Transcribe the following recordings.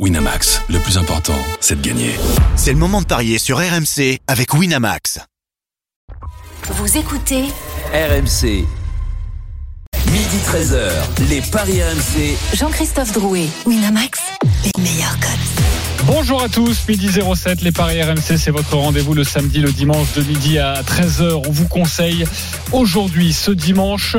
Winamax, le plus important, c'est de gagner. C'est le moment de parier sur RMC avec Winamax. Vous écoutez RMC. Midi 13h, les Paris RMC. Jean-Christophe Drouet, Winamax, les meilleurs codes. Bonjour à tous, midi 07, les Paris RMC, c'est votre rendez-vous le samedi, le dimanche de midi à 13h. On vous conseille aujourd'hui, ce dimanche,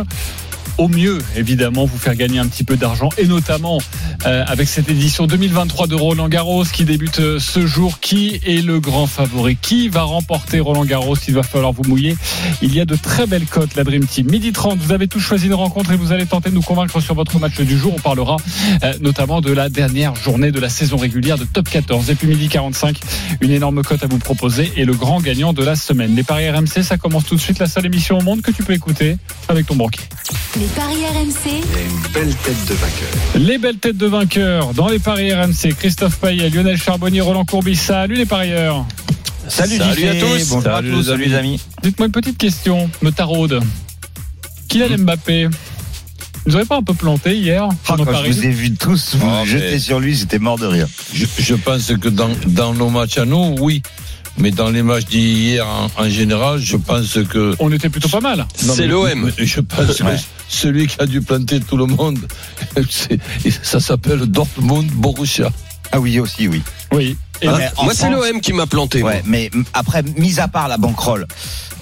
au mieux, évidemment, vous faire gagner un petit peu d'argent et notamment euh, avec cette édition 2023 de Roland Garros qui débute euh, ce jour. Qui est le grand favori? Qui va remporter Roland Garros? Il va falloir vous mouiller. Il y a de très belles cotes, la Dream Team. Midi 30, vous avez tous choisi une rencontre et vous allez tenter de nous convaincre sur votre match du jour. On parlera euh, notamment de la dernière journée de la saison régulière de Top 14. Et puis midi 45, une énorme cote à vous proposer et le grand gagnant de la semaine. Les Paris RMC, ça commence tout de suite. La seule émission au monde que tu peux écouter avec ton banquier. Les paris RMC, Les belles têtes de vainqueurs dans les paris RMC. Christophe Payet, Lionel Charbonnier, Roland Courbis. Salut les parieurs. Salut, Salut à tous. Bonjour à Salut, tous. salut, les amis. Dites-moi une petite question, me taraude. Kylian Mbappé, vous aurez pas un peu planté hier Ah, je vous ai vu tous vous Ah, mais- jeter sur lui, j'étais mort de rire. Je, je pense que dans, dans nos matchs à nous, oui. Mais dans les matchs d'hier en, en général, je pense que. On était plutôt pas mal. C'est l'OM. Je pense Ouais. que celui qui a dû planter tout le monde, ça s'appelle Dortmund Borussia. Ah oui, aussi, oui. Oui. Mais en Moi, c'est l'OM qui m'a planté. moi. Ouais, mais après, mis à part la banquerolle,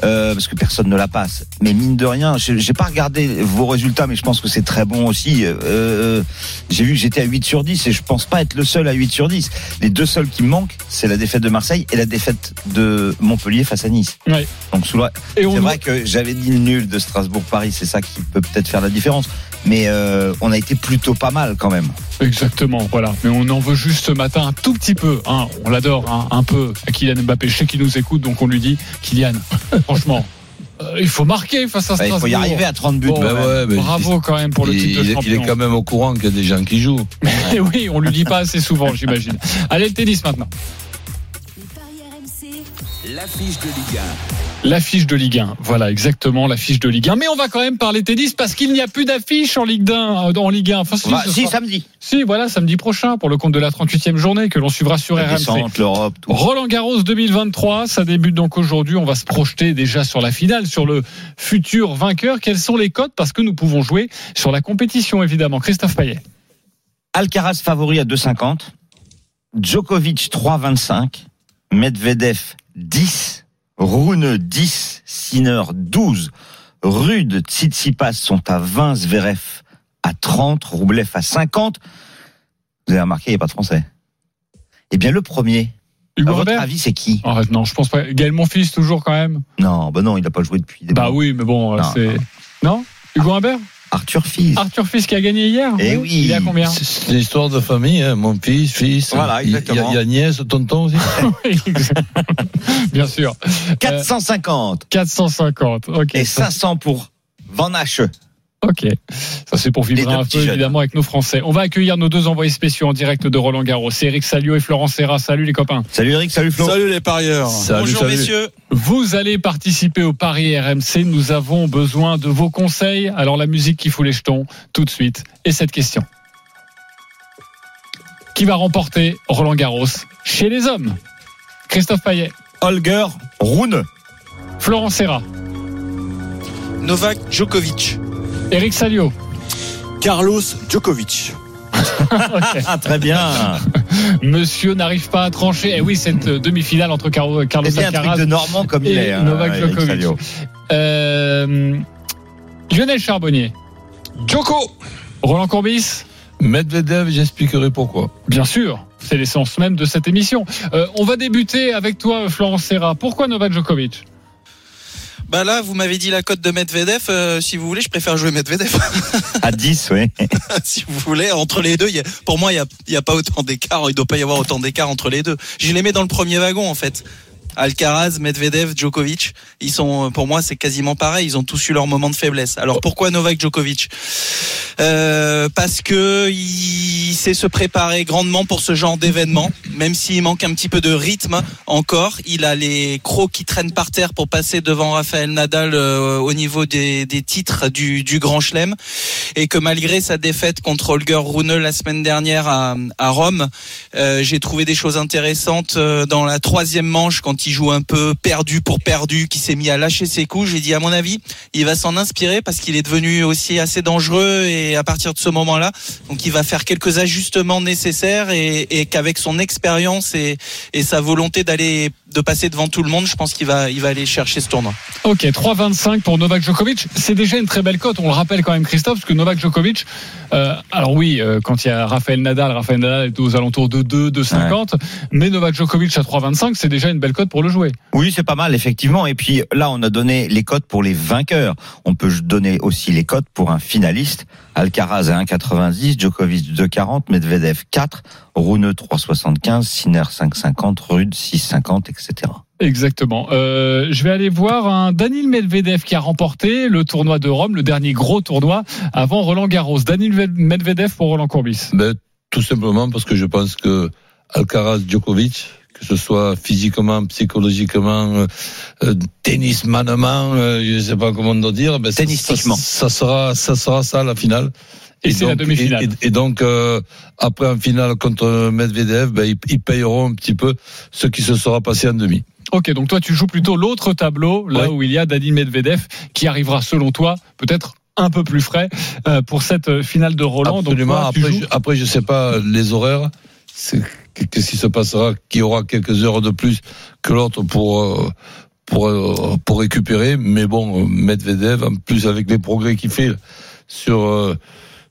euh, parce que personne ne la passe, mais mine de rien, je- j'ai pas regardé vos résultats, mais je pense que c'est très bon aussi. Euh, euh, j'ai vu que j'étais à 8 sur 10 et je pense pas être le seul à 8 sur 10. Les deux seuls qui me manquent, c'est la défaite de Marseille et la défaite de Montpellier face à Nice. Ouais. Donc sous la- Et on C'est vrai que j'avais dit le nul de Strasbourg-Paris, c'est ça qui peut peut-être faire la différence. Mais euh, on a été plutôt pas mal quand même. Exactement, voilà. Mais on en veut juste ce matin un tout petit peu. Hein. On l'adore hein, un peu à Kylian Mbappé. Je sais qu'il nous écoute, donc on lui dit Kylian, franchement, euh, il faut marquer face à Bah, il Strasbourg. faut y arriver à 30 buts. Bon, ouais, mais Bravo quand même pour le titre de il champion. il est quand même au courant qu'il y a des gens qui jouent. Et oui, on lui dit pas assez souvent, j'imagine. Allez, le tennis maintenant. les paris RMC, L'affiche de Ligue La fiche de Ligue 1. Voilà, exactement, la fiche de Ligue 1. Mais on va quand même parler tennis parce qu'il n'y a plus d'affiche en Ligue 1. euh, En Ligue 1. Enfin, si, Bah, si, samedi. si, voilà, samedi prochain pour le compte de la 38e journée que l'on suivra sur La RMC. l'Europe. Roland Garros 2023, ça débute donc aujourd'hui. On va se projeter déjà sur la finale, sur le futur vainqueur. Quels sont les codes Parce que nous pouvons jouer sur la compétition, évidemment. Christophe Payet. Alcaraz favori à 2,50. Djokovic 3,25. Medvedev 10. Rune 10. Sinner 12. Rude, Tsitsipas sont à 20. Zverev à 30. Roublev à 50. Vous avez remarqué, il n'y a pas de français. Eh bien, le premier, à Hugo votre Robert avis, c'est qui? Arrête, non, je pense pas. Gaël Monfils, toujours quand même. Non, bah non, il n'a pas joué depuis des Bah mois. oui, mais bon, Non, c'est. Non Hugo Humbert Arthur Fils. Arthur Fils qui a gagné hier Eh oui. Il est à combien C'est une histoire de famille, hein. mon fils, fils. Voilà, Il y a- exactement. Il y a, nièce, tonton aussi. Bien sûr. 450. 450. Ok. Et ça- 500 pour Van Hache. Ok. Ça, c'est pour vibrer un peu, jeunes. évidemment, avec nos Français. On va accueillir nos deux envoyés spéciaux en direct de Roland Garros. C'est Eric Salio et Florent Serra. Salut les copains. Salut Eric, salut Flo. Salut les parieurs. Salut, Bonjour salut. messieurs. Vous allez participer au Paris RMC. Nous avons besoin de vos conseils. Alors, la musique qui fout les jetons, tout de suite. Et cette question. Qui va remporter Roland Garros chez les hommes? Christophe Payet, Holger Rune. Florent Serra, Novak Djokovic. Eric Salio. Carlos Djokovic. Ah, très bien. Monsieur n'arrive pas à trancher. Eh oui, cette euh, demi-finale entre Carlo- Carlos Alcaraz de Normand comme il et est. hein, Novak Djokovic. Euh, Lionel Charbonnier, Djoko. Roland Courbis, Medvedev, j'expliquerai pourquoi. bien sûr, c'est l'essence même de cette émission. Euh, on va débuter avec toi, Florence Serra. Pourquoi Novak Djokovic? Bah là, vous m'avez dit la cote de Medvedev. euh, si vous voulez, je préfère jouer Medvedev. À 10, oui. si vous voulez, entre les deux, il y a- pour moi, il n'y a, y a pas autant d'écart. Il ne doit pas y avoir autant d'écart entre les deux. Je les mets dans le premier wagon, en fait. Alcaraz, Medvedev, Djokovic, ils sont, pour moi, c'est quasiment pareil. Ils ont tous eu leur moment de faiblesse. Alors pourquoi Novak Djokovic? Euh, Parce que il sait se préparer grandement pour ce genre d'événement, même s'il manque un petit peu de rythme encore. Il a les crocs qui traînent par terre pour passer devant Rafael Nadal euh, au niveau des, titres du, Grand Chelem, et que malgré sa défaite contre Holger Rune la semaine dernière à, Rome, euh, j'ai trouvé des choses intéressantes dans la troisième manche quand il joue un peu perdu pour perdu, qui s'est mis à lâcher ses coups. J'ai dit à mon avis, il va s'en inspirer parce qu'il est devenu aussi assez dangereux et à partir de ce moment-là, donc il va faire quelques ajustements nécessaires et, qu'avec son expérience et sa volonté d'aller de passer devant tout le monde, je pense qu'il va il va aller chercher ce tournoi. Ok, 3,25 pour Novak Djokovic. C'est déjà une très belle cote. On le rappelle quand même, Christophe, parce que Novak Djokovic, euh, alors oui, euh, quand il y a Rafael Nadal, Rafael Nadal est aux alentours de 2, 2,50. Mais Novak Djokovic à 3,25, c'est déjà une belle cote pour le jouer. Oui, c'est pas mal, effectivement. Et puis là, on a donné les cotes pour les vainqueurs. On peut donner aussi les cotes pour un finaliste. Alcaraz à 1,90, Djokovic 2,40, Medvedev 4, Rune 3,75, Sinner 5,50, Rude 6,50, etc. Exactement. Euh, je vais aller voir un Daniel Medvedev qui a remporté le tournoi de Rome, le dernier gros tournoi avant Roland Garros. Daniel Medvedev pour Roland Courbis. Ben, tout simplement parce que je pense que Alcaraz Djokovic, que ce soit physiquement, psychologiquement, euh, euh, tennismanement, euh, je ne sais pas comment on doit dire, ben, ça- Tennistiquement. Ça, ça sera, ça sera ça la finale. Et c'est la demi-finale. Et, et donc euh, après en finale contre Medvedev, ben, ils, ils payeront un petit peu ce qui se sera passé en demi. Ok, donc toi tu joues plutôt l'autre tableau, là Ouais. où il y a Daniel Medvedev qui arrivera selon toi peut-être un peu plus frais euh, pour cette euh, finale de Roland. Absolument. Donc toi, tu après, je, après, je sais pas les horaires. Qu'est-ce qui se passera Qui aura quelques heures de plus que l'autre pour euh, pour euh, pour récupérer. Mais bon, Medvedev, en plus avec les progrès qu'il fait sur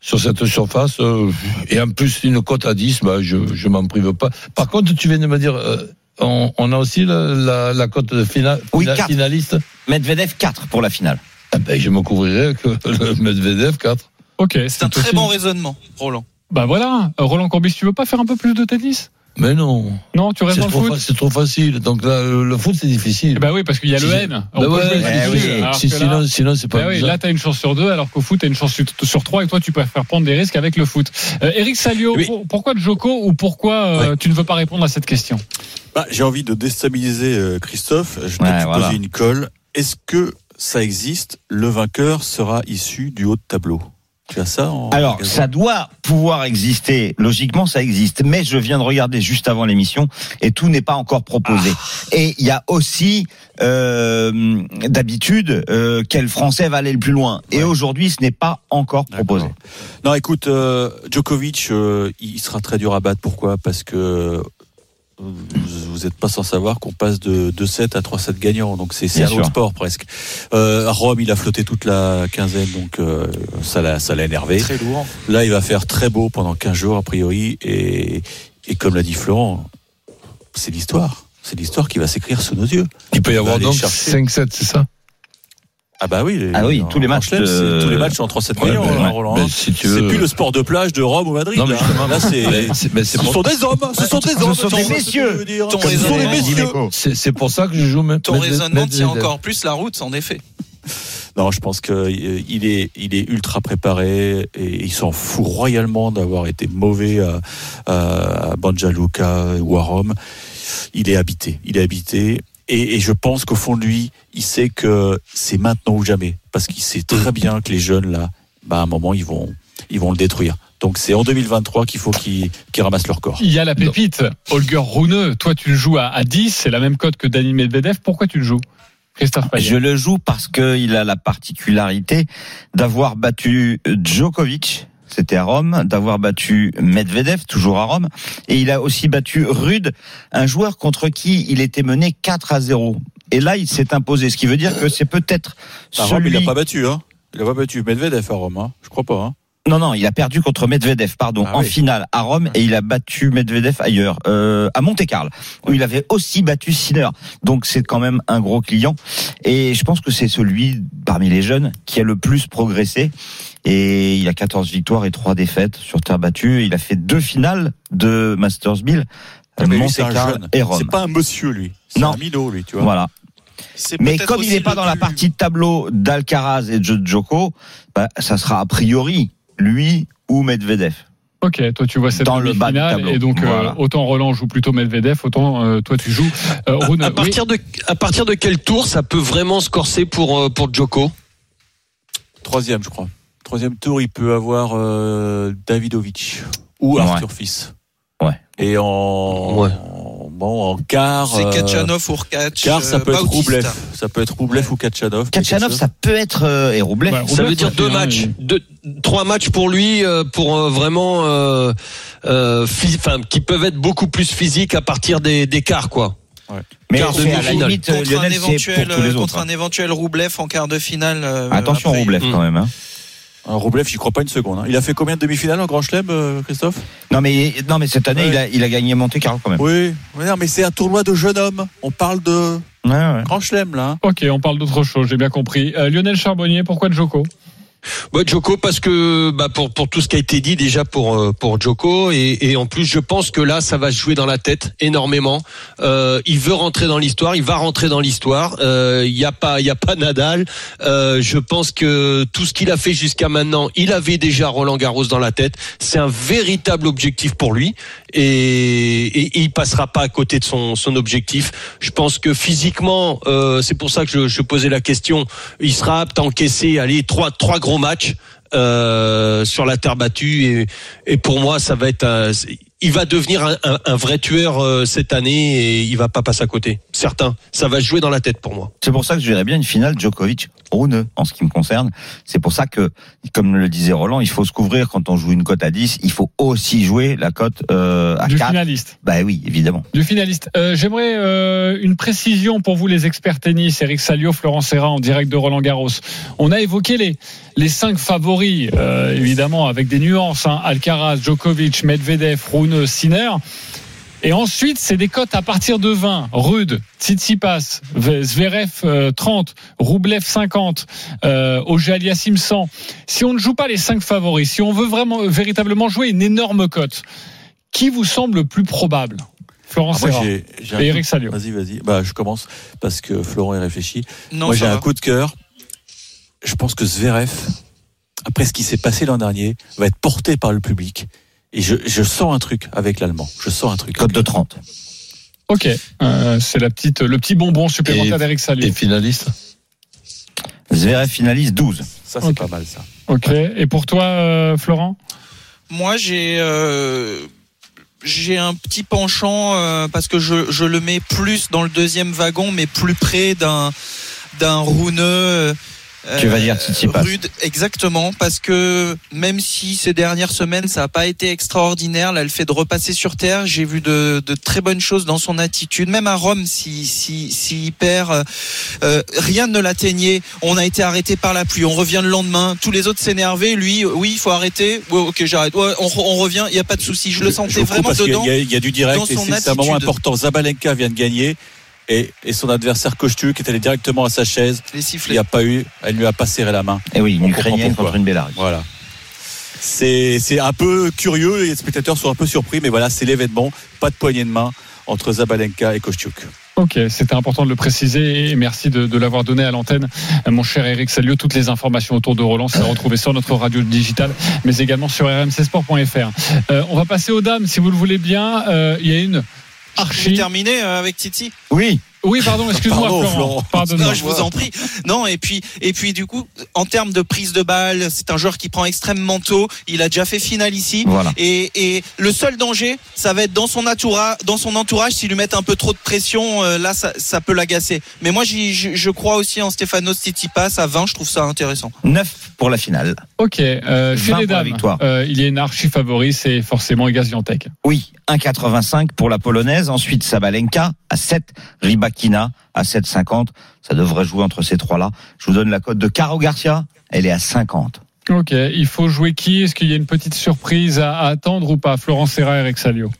sur cette surface euh, et en plus une cote à 10, bah, je je m'en prive pas. Par contre, tu viens de me dire. euh, on, on a aussi la, la, la cote de fina- Oui, fina- quatre. finaliste. Medvedev 4 pour la finale. Ah ben, je me couvrirai que le Medvedev 4. Ok, C'est un très aussi- bon raisonnement, Roland. Bah voilà, Euh, Roland Courbis, tu veux pas faire un peu plus de tennis? Mais non, Non, tu restes c'est dans le foot c'est trop facile. Donc là, le, le foot, c'est difficile. Bah oui, parce qu'il y a Si le N. Là- sinon, sinon, c'est pas Bah oui, là, tu as une chance sur deux, alors qu'au foot, tu as une chance sur- sur trois, et toi, tu préfères prendre des risques avec le foot. Euh, Eric Salio, Oui. pour- pourquoi Joko ou pourquoi euh, tu ne veux pas répondre à cette question? Bah, J'ai envie de déstabiliser euh, Christophe. Je vais Ouais, te voilà. poser une colle. Est-ce que ça existe? Le vainqueur sera issu du haut de tableau. Tu as ça en Alors, magasin ça doit pouvoir exister. Logiquement, ça existe. Mais je viens de regarder juste avant l'émission et tout n'est pas encore proposé. Et il y a aussi, euh, d'habitude, euh, quel Français va aller le plus loin. Et aujourd'hui, ce n'est pas encore proposé. Non, écoute, euh, Djokovic, il sera très dur à battre. Pourquoi? Parce que vous n'êtes pas sans savoir qu'on passe de 2-7 à 3-7 gagnants. Donc c'est un sûr. autre sport presque. Euh, à Rome, il a flotté toute la quinzaine, donc euh, ça l'a énervé. Très lourd. Là, il va faire très beau pendant 15 jours a priori. Et, et comme l'a dit Florent, c'est l'histoire. C'est l'histoire qui va s'écrire sous nos yeux. Il peut y avoir donc chercher. 5-7, c'est ça? Ah bah oui. Ah oui, tous les matchs Chelem, de- c'est- tous les matchs sont en 3-7 Ouais, gagnants, ben, hein, ouais. Roland. Ben, hein. si tu C'est plus le sport de plage de Rome ou Madrid. Non, mais là. justement, Là, c'est. Ben, c'est- Ce pour- sont des hommes, ce sont des Ce hommes. sont tu des ce messieurs. Ce sont des messieurs. C'est c'est pour ça que je joue même. Ton raisonnement tient encore plus la route, en effet. Non, je pense que euh, il est, il est ultra préparé et il s'en fout royalement d'avoir été mauvais à, à, à Banja Luka ou à Rome. Il est habité, il est habité. Et, et je pense qu'au fond de lui, il sait que c'est maintenant ou jamais, parce qu'il sait très bien que les jeunes là, bah à un moment ils vont, ils vont le détruire. Donc c'est en 2023 qu'il faut qu'ils ramassent leur corps. Il y a la pépite, Holger Rune. Toi, tu le joues à, à 10, c'est la même cote que Daniel Medvedev. Pourquoi tu le joues Christophe Payet? Je le joue parce qu'il a la particularité d'avoir battu Djokovic, c'était à Rome, d'avoir battu Medvedev, toujours à Rome, et il a aussi battu Rude, un joueur contre qui il était mené 4 à 0. Et là, il s'est imposé, ce qui veut dire que c'est peut-être À Rome, il celui... l'a pas battu, hein. Il a pas battu Medvedev à Rome, hein. Je crois pas, hein. Non, non, il a perdu contre Medvedev, pardon, Ah en oui. finale à Rome, et il a battu Medvedev ailleurs, euh, à Monte-Carlo, où il avait aussi battu Sinner. Donc c'est quand même un gros client. Et je pense que c'est celui, parmi les jeunes, qui a le plus progressé. Et il a 14 victoires et 3 défaites sur terre battue. Il a fait deux finales de Masters 1000 Mais lui, c'est un Monte-Carlo jeune. et Rome. C'est pas un monsieur, lui. C'est Non. un minot, lui, tu vois. Voilà. Mais comme il n'est pas dans la partie de tableau d'Alcaraz et de Djoko, bah, ça sera a priori lui ou Medvedev. Ok, toi tu vois cette Dans le bas et donc euh, autant Roland joue plutôt Medvedev, autant euh, toi tu joues euh, Rune. À partir de à partir de quel tour ça peut vraiment se corser pour euh, pour Djoko Troisième, je crois. Troisième tour, il peut avoir euh, Davidovic ou Ouais. Arthur Fils. Ouais. Et en, Ouais. bon, en quart. C'est euh, Kachanov ou Urkac. Quart, ça euh, peut être. Roublev. Ça peut être Roublev ou Kachanov. Kachanov, ça peut être euh, et Roublev. Ouais, Ça Roublev, veut dire ça deux un, matchs, deux, trois matchs pour lui euh, pour euh, vraiment euh, euh, enfin qui peuvent être beaucoup plus physiques à partir des, des quarts quoi. Mais quart c'est à la limite, Contre, un Lionel, éventuel, pour tous les euh, autres. contre un éventuel Roublev en quart de finale. euh, Attention après. Roublev Mm. quand même. Hein. Un Roublev, j'y crois pas une seconde. hein. Il a fait combien de demi-finales en Grand Chelem, euh, Christophe? Non mais non mais cette année Ouais. il, a, il a gagné Monte Carlo quand même. Oui. Mais non, mais c'est un tournoi de jeunes hommes. On parle de Ouais, ouais. Grand Chelem, là. hein. Ok, on parle d'autre chose, j'ai bien compris. Euh, Lionel Charbonnier, pourquoi Djoko Bah, Djoko parce que bah, pour pour tout ce qui a été dit déjà pour euh, pour Djoko et, et en plus je pense que là ça va se jouer dans la tête énormément. Euh, il veut rentrer dans l'histoire, il va rentrer dans l'histoire. Euh, Il y a pas il y a pas Nadal. Euh, je pense que tout ce qu'il a fait jusqu'à maintenant, il avait déjà Roland Garros dans la tête. C'est un véritable objectif pour lui et, et, et il passera pas à côté de son son objectif. Je pense que physiquement, euh, c'est pour ça que je, je posais la question. Il sera apte à encaisser allez trois trois gros matchs euh, sur la terre battue et, et pour moi ça va être il va devenir un, un- un vrai tueur euh, cette année et il va pas passer à côté certain ça va se jouer dans la tête pour moi C'est pour ça que je verrais bien une finale Djokovic Rune en ce qui me concerne. C'est pour ça que, comme le disait Roland, il faut se couvrir quand on joue une cote à 10. Il faut aussi jouer la cote euh, à Du 4. finaliste. Bah oui, évidemment. Du finaliste. Euh, J'aimerais euh, une précision pour vous, les experts tennis, Eric Salio, Florent Serra, en direct de Roland Garros. On a évoqué les, les cinq favoris, euh, évidemment, avec des nuances. Hein, Alcaraz, Djokovic, Medvedev, Rune, Sinner. Et ensuite, c'est des cotes à partir de 20. Rude, Tsitsipas, Zverev euh, 30, Roublev 50, euh, Auger-Aliassime 100. Si on ne joue pas les cinq favoris, si on veut vraiment, véritablement jouer une énorme cote, qui vous semble le plus probable? Florent Ah, moi, et Eric Salio. Vas-y, vas-y. Bah, je commence parce que Florent est réfléchi. Non, Moi, j'ai un coup de cœur. Je pense que Zverev, après ce qui s'est passé l'an dernier, va être porté par le public. Et je, je sens un truc avec l'allemand. Je sens un truc. Cote de 30. Ok, euh, c'est la petite, le petit bonbon supplémentaire d'Eric Salio. Et finaliste Zverev finaliste 12. Ça, c'est pas mal, ça. Ok, et pour toi, euh, Florent? Moi, j'ai euh, j'ai un petit penchant euh, parce que je, je le mets plus dans le deuxième wagon, mais plus près d'un d'un Rouneux. Tu vas dire Tsitsipas. Rude, exactement, parce que même si ces dernières semaines ça n'a pas été extraordinaire, là, le fait de repasser sur terre, j'ai vu de, de très bonnes choses dans son attitude. Même à Rome, si si si il perd, euh, euh, rien ne l'atteignait. On a été arrêté par la pluie. On revient le lendemain. Tous les autres s'énervaient. Lui, oui, il faut arrêter. Ouais, ok, j'arrête. Ouais, on, re- on revient. Il y a pas de souci. Je le sentais Je coupe vraiment dedans. Il y, a, il y a du direct et c'est un moment important. Zabalenka vient de gagner et, et son adversaire Kostiuk est allé directement à sa chaise. Les Il sifflets. n'y a pas eu, elle lui a pas serré la main. Et oui, une Ukrainienne contre une Bélarus. Voilà. C'est c'est un peu curieux, les spectateurs sont un peu surpris, mais voilà, c'est l'événement. Pas de poignée de main entre Zabalenka et Kostiuk. Ok, c'était important de le préciser et merci de, de l'avoir donné à l'antenne, mon cher Eric Salio. Toutes les informations autour de Roland, c'est à retrouver sur notre radio digitale, mais également sur rmcsport.fr. Euh, on va passer aux dames, si vous le voulez bien. Euh, Il y a une Terminé euh, avec Titi. Oui, Oui, pardon, excuse-moi, Pardon, Florent. Non, je vous en prie. Non, et puis, et puis, du coup, en termes de prise de balle, c'est un joueur qui prend extrêmement tôt. Il a déjà fait finale ici. voilà. Et, et le seul danger, ça va être dans son entourage, dans son entourage, s'ils lui mettent un peu trop de pression, euh, là, ça, ça peut l'agacer. Mais moi, j'y- je, je crois aussi en Stefanos Tsitsipas à 20, je trouve ça intéressant. 9 pour la finale. Ok, euh, chez 20 les pour la dames, victoire. euh, il y a une archi favori, c'est forcément Iga Swiatek. Oui, 1,85 pour la polonaise. Ensuite, Sabalenka à 7, Ribakina à 7,50. Ça devrait jouer entre ces trois-là. Je vous donne la cote de Caro Garcia. Elle est à 50. Ok, il faut jouer qui? Est-ce qu'il y a une petite surprise à, à attendre ou pas? Florent Serra, Eric Salio.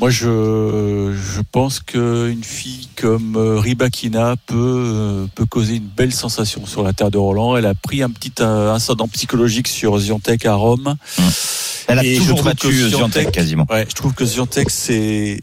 Moi, je, je pense qu'une fille comme euh, Ribakina peut, euh, peut causer une belle sensation sur la terre de Roland. Elle a pris un petit euh, incident psychologique sur Ziontek à Rome. Hum. Elle a Et toujours battu Ziontek Ziontek- quasiment. Ouais, je trouve que Ziontek, c'est,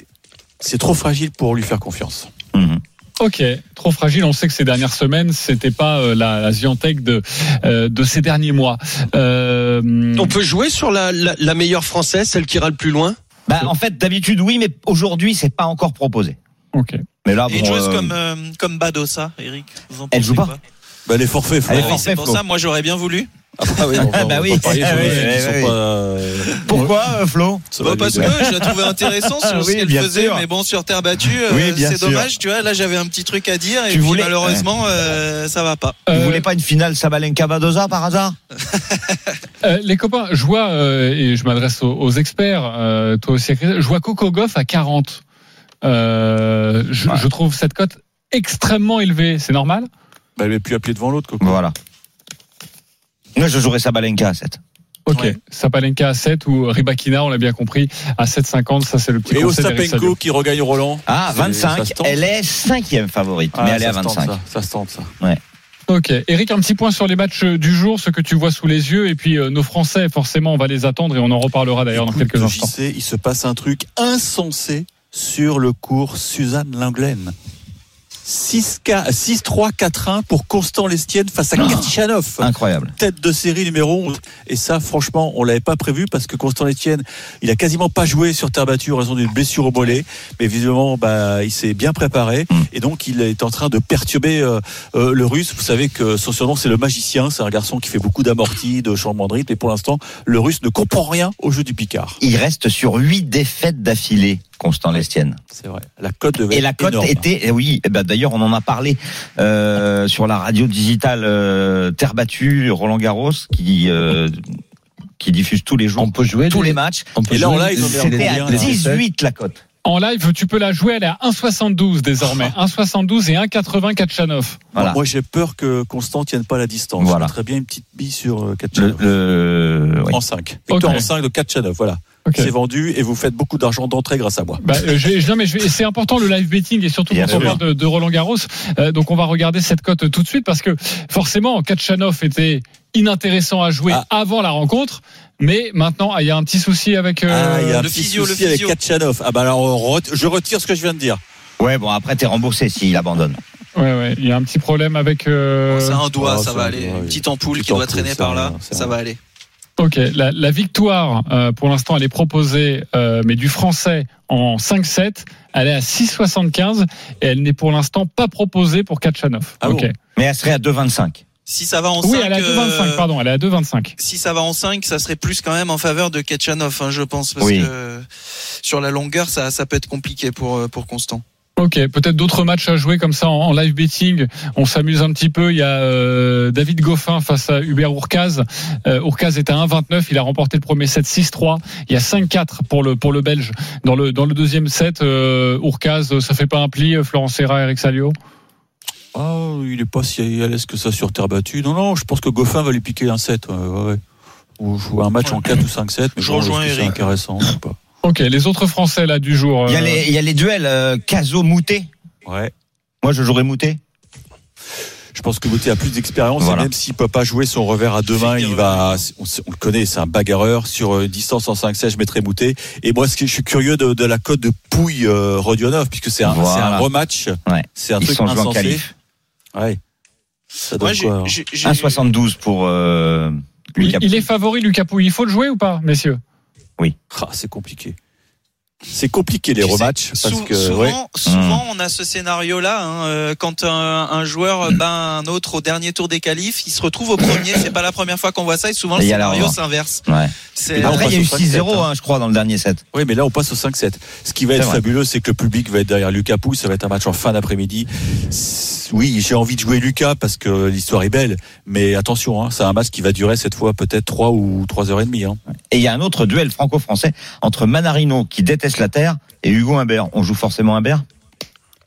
c'est trop fragile pour lui faire confiance. Mhm. Ok, trop fragile. On sait que ces dernières semaines, c'était pas euh, la, la Ziantec de euh, de ces derniers mois. Euh, On peut jouer sur la, la, la meilleure française, celle qui ira le plus loin? Bah, en fait, d'habitude, oui, mais aujourd'hui, c'est pas encore proposé. ok. Mais là, Et une bon, joueuse euh, comme, euh, comme Badossa, Eric vous en Elle pensez joue pas Bah, les forfaits, Elle est Ah c'est pour Flo. ça, moi j'aurais bien voulu. Ah oui, on va, Bah on oui. pas parier sur Ah les oui, mecs qui oui, sont oui. pas, euh, Pourquoi, euh, Flo ça Bah, parce les que je la trouvais intéressante sur Ah ce oui, qu'elle bien faisait, sûr. mais bon, sur terre battue, euh, Oui, bien c'est sûr. dommage, tu vois. Là, j'avais un petit truc à dire, et Tu puis voulais- malheureusement, euh, ça va pas. Vous Euh, voulez pas une finale Sabalenka Badoza par hasard euh, les copains, je vois euh, et je m'adresse aux, aux experts. euh, toi aussi, Chris, je vois Coco Goff à 40. Euh, je, Ouais. je trouve cette cote extrêmement élevée. C'est normal Bah, elle est plus appelée devant l'autre, quoi. Voilà. Moi, je jouerais Sabalenka à 7. Ok. Ouais. Sapalenka à 7 ou Ribakina, on l'a bien compris, à 7,50. Ça, c'est le petit Et Ostapenko qui regagne Roland. Ah, C'est- ça 25. se tente. Elle est cinquième favorite, Ah, mais elle est à se tente, 25. ça, ça se tente, ça. Ok. Eric, un petit point sur les matchs du jour, ce que tu vois sous les yeux. Et puis, euh, nos Français, forcément, on va les attendre et on en reparlera d'ailleurs dans quelques instants. JC, il se passe un truc insensé sur le cours Suzanne Lenglen. 6-3-4-1 pour Constant Lestienne face à Kirchanov. Incroyable. Tête de série numéro 11. Et ça, franchement, on l'avait pas prévu parce que Constant Lestienne, il a quasiment pas joué sur terre battue en raison d'une blessure au mollet. Mais visiblement, bah, il s'est bien préparé. Mm. Et donc, il est en train de perturber euh, euh, le russe. Vous savez que son surnom, c'est le magicien. C'est un garçon qui fait beaucoup d'amortis, de changement de rythme. Et pour l'instant, le russe ne comprend rien au jeu du Picard. Il reste sur 8 défaites d'affilée, Constant Lestienne. C'est vrai. La cote devait Et la être cote était, eh oui, eh ben d'ailleurs on en a parlé euh, sur la radio digitale euh, Terre battue, Roland Garros, qui euh, qui diffuse tous les jours, On peut jouer tous les- les matchs. On peut Et là, en live, les- on est C'était à là. 18 la cote. En live, tu peux la jouer, elle est à 1,72 désormais. 1,72 et 1,80 Katchanov. Voilà. Moi, j'ai peur que Constant tienne pas la distance. Voilà. Je mettrais bien une petite bille sur euh, Le, Katchanov. le- oui. En 5. Victoire Ok. en 5 de Katchanov. Voilà. C'est vendu et vous faites beaucoup d'argent d'entrée grâce à moi. Bah, euh, je non, mais c'est important le live betting et surtout quand on parle de, de Roland Garros. Euh, donc on va regarder cette cote tout de suite parce que forcément Katchanov était inintéressant à jouer Ah. avant la rencontre, mais maintenant ah, il y a un petit souci avec. euh, ah, il y a un le petit physio, souci le avec physio. Katchanov. Ah bah alors, je retire ce que je viens de dire. Ouais, bon après t'es remboursé s'il abandonne. Ouais, ouais, il y a un petit problème avec. euh, C'est un doigt, oh, ça va aller. Une petite ampoule Petite qui doit traîner par là, ça va aller. Ok, la, la victoire euh, pour l'instant elle est proposée, euh, mais du français en 5-7, elle est à 6,75 et elle n'est pour l'instant pas proposée pour Katchanov. Ah ok. bon Mais elle serait à 2,25. Si ça va en Oui, 5, elle est à 2,25, pardon, elle est à 2,25. si ça va en 5, ça serait plus quand même en faveur de Ketchanov, hein, je pense, parce Oui. que sur la longueur, ça, ça peut être compliqué pour, euh, pour Constant. Ok, peut-être d'autres matchs à jouer comme ça en, en live betting. On s'amuse un petit peu. Il y a euh, David Goffin face à Hubert Urkaz. Euh, Urkaz est à 1,29. Il a remporté le premier set 6-3. Il y a 5-4 pour le pour le Belge dans le dans le deuxième set. Euh, Urkaz, ça fait pas un pli. euh, Florent Serra, Eric Salio? Ah, il est pas si à l'aise que ça sur terre battue. Non, non, je pense que Goffin va lui piquer un 7. Ouais, ouais. Ou un match en 4 ou 5-7. Mais Je bon, rejoins est-ce que c'est Eric. intéressant. sais pas? Ok, les autres Français là du jour. Il y a euh, y a les duels euh, Caso Moutet. Ouais. Moi je jouerais Moutet. Je pense que Moutet a plus d'expérience Voilà. et même s'il peut pas jouer son revers à deux mains, il va, on, le connaît, c'est un bagarreur sur euh, distance en 5-16, je mettrais Moutet. Et moi, ce que je suis curieux de, de la cote de Pouille euh, Rodionov, puisque c'est un, Voilà. c'est un rematch, Ouais. c'est un Ils truc sont en insensé. qualif. Ouais. Ça donne Moi, j'ai- quoi alors j'ai- j'ai- 1,72 pour euh, il, il est favori Lucas Pouille. Il faut le jouer ou pas, messieurs? Ah, c'est compliqué. C'est compliqué les Tu sais, rematchs parce sou- que souvent, ouais. souvent on a ce scénario-là. hein, euh, quand un, un joueur bat un autre au dernier tour des qualifs, il se retrouve au premier. C'est pas la première fois qu'on voit ça. Et souvent le Et scénario s'inverse. Ouais. Après il y a eu passe au 6-0 5-7, hein, je crois dans le dernier set. Oui, mais là on passe au 5-7. Ce qui va être vrai. fabuleux, c'est que le public va être derrière Lucas Pouille. Ça va être un match en fin d'après-midi. Oui, j'ai envie de jouer Lucas parce que l'histoire est belle, mais attention, hein, c'est un match qui va durer cette fois peut-être 3 ou 3 heures et demie. Hein. Et il y a un autre duel franco-français entre Manarino qui déteste la terre et Hugo Humbert. On joue forcément Humbert?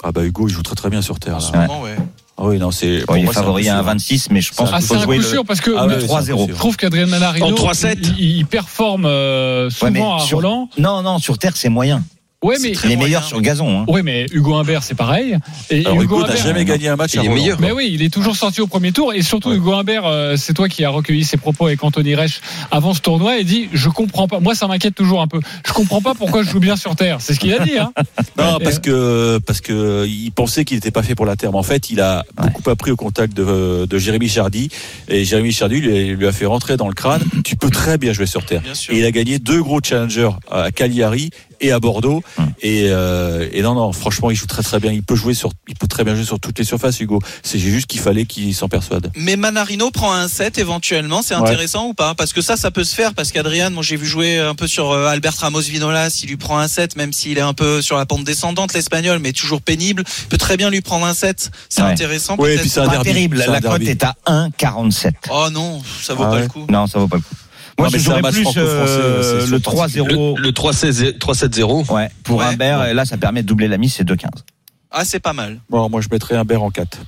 Ah bah Hugo, il joue très très bien sur terre. en là. ce Ouais. moment, ouais. Ah oui, non, c'est. Bon, il est moi, c'est un favori à sûr, hein. 1,26 mais je pense C'est Ah, qu'il c'est faut un jouer coup le sûr parce que Ah ouais, mais- c'est un coup 3-0. je sûr. trouve qu'Adrien Manarino En 3-7. il, il performe euh, souvent Ouais, à sur- Roland. Non non, sur terre c'est moyen. Ouais, mais Il est moyen. meilleur sur gazon. Hein. Oui, mais Hugo Humbert, c'est pareil. Et Alors, Hugo n'a jamais gagné un match Il à est Roland. meilleur. Mais oui, il est toujours sorti au premier tour. Et surtout, Ouais. Hugo Humbert, euh, c'est toi qui as recueilli ses propos avec Anthony Reich avant ce tournoi et dit Je comprends pas. Moi, ça m'inquiète toujours un peu. Je comprends pas pourquoi je joue bien sur Terre. C'est ce qu'il a dit. Hein. Non, Ouais. parce que parce que il pensait qu'il n'était pas fait pour la terre. Mais en fait, il a beaucoup appris au contact de, de Jérémy Chardy. Et Jérémy Chardy lui, lui a fait rentrer dans le crâne. Tu peux très bien jouer sur terre. Bien sûr. Et il a gagné deux gros challengers à Cagliari et à Bordeaux. Et, euh, et non, non, franchement, il joue très très bien. Il peut jouer sur, il peut très bien jouer sur toutes les surfaces, Hugo. C'est juste qu'il fallait qu'il s'en persuade. Mais Manarino prend un set éventuellement, c'est Ouais. intéressant ou pas? Parce que ça, ça peut se faire parce qu'Adrian, moi j'ai vu jouer un peu sur euh, Albert Ramos Vinolas, il lui prend un set, même s'il est un peu sur la pente descendante, l'espagnol, mais toujours pénible, il peut très bien lui prendre un set. C'est Ouais. intéressant. Et peut-être. puis c'est un Pas derby. terrible. La cote est à 1,47. Oh non, ça vaut Ah pas ouais. le coup. Non, ça vaut pas le coup. Moi, match plus franco-français, euh, le sur 3-0. Le, le 3-16 3-7-0. Ouais, pour Ouais. Humbert, et là, ça permet de doubler la mise, c'est 2,15. Ah, c'est pas mal. Bon, moi, je mettrais un Ber en 4.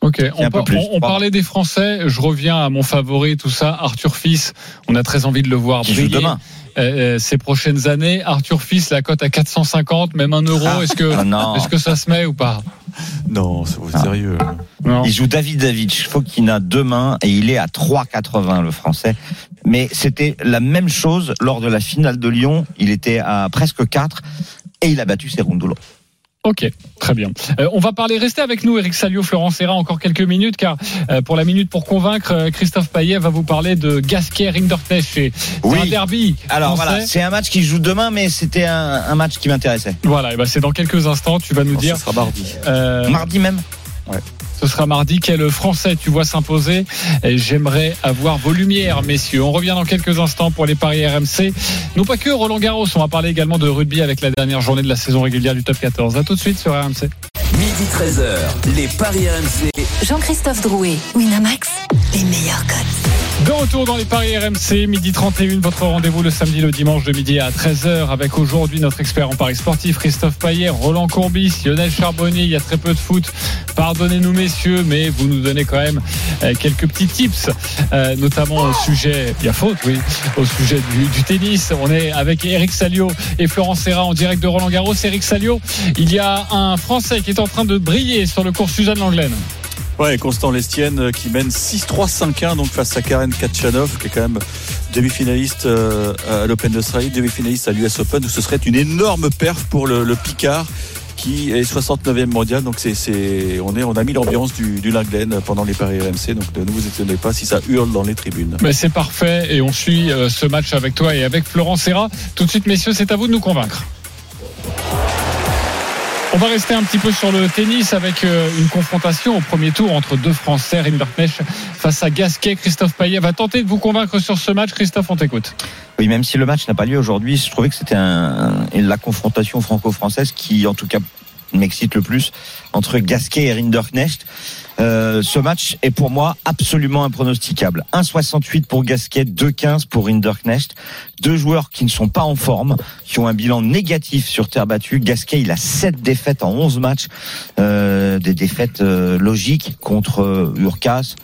Ok, on, un peu par- plus, on- parlait des Français. Je reviens à mon favori, tout ça. Arthur Fils. On a très envie de le voir Qui joue demain. Euh, euh, ces prochaines années. Arthur Fils, la cote à 450, même un euro. Ah. Est-ce que, Ah, est-ce que ça se met ou pas? Non, c'est Ah. sérieux. Non. Il joue David David. Faut qu'il a deux mains et il est à 3,80 le français. Mais c'était la même chose lors de la finale de Lyon. Il était à presque 4 et il a battu Serundulo. Ok, très bien. Euh, on va parler, restez avec nous, Eric Salio, Florent Serra, encore quelques minutes, car euh, pour la minute pour convaincre, euh, Christophe Payet va vous parler de Gasquet Rinderknecht. C'est Oui. un derby. Alors français. voilà, c'est un match qui joue demain, mais c'était un, un match qui m'intéressait. Voilà, et ben c'est dans quelques instants, tu vas nous Non, dire. Ce sera mardi. Mardi même. Ce sera mardi. Quel Français tu vois s'imposer Et J'aimerais avoir vos lumières, messieurs. On revient dans quelques instants pour les paris RMC. Non pas que Roland Garros, on va parler également de rugby avec la dernière journée de la saison régulière du top 14. À tout de suite sur RMC. Midi 13h, les Paris RMC. Jean-Christophe Drouet, Winamax, les meilleurs codes. De retour dans les paris RMC, midi 31, votre rendez-vous le samedi, le dimanche de midi à 13h avec aujourd'hui notre expert en paris sportif, Christophe Payet, Roland Courbis, Lionel Charbonnier. Il y a très peu de foot. Pardonnez-nous messieurs, mais vous nous donnez quand même euh, quelques petits tips, euh, notamment au sujet, il y a faute, oui, au sujet du, du tennis. On est avec Eric Salio et Florent Serra en direct de Roland Garros. Eric Salio, il y a un Français qui est en train de briller sur le cours Suzanne Langlaine. Ouais, Constant Lestienne euh, qui mène 6-3-5-1 donc face à Karen Kachanov qui est quand même demi-finaliste euh, à l'Open d'Australie, demi-finaliste à l'US Open. Ce serait une énorme perf pour le, Picard qui est 69e mondial. Donc c'est, on est, on a mis l'ambiance du, du Langlaine pendant les paris RMC. Donc ne vous étonnez pas si ça hurle dans les tribunes. Mais c'est parfait et on suit euh, ce match avec toi et avec Florent Serra. Tout de suite, messieurs, c'est à vous de nous convaincre. On va rester un petit peu sur le tennis avec euh, une confrontation au premier tour entre deux Français, Rinderknecht face à Gasquet. Christophe Payet va tenter de vous convaincre sur ce match. Christophe, on t'écoute. Oui, même si le match n'a pas lieu aujourd'hui, je trouvais que c'était la confrontation franco-française qui, en tout cas, m'excite le plus entre Gasquet et Rinderknecht. Euh, ce match est pour moi absolument impronosticable. 1,68 pour Gasquet, 2,15 pour Rinderknecht. Deux joueurs qui ne sont pas en forme, qui ont un bilan négatif sur terre battue. Gasquet, il a 7 défaites en 11 matchs, euh, des défaites euh, logiques contre Urcas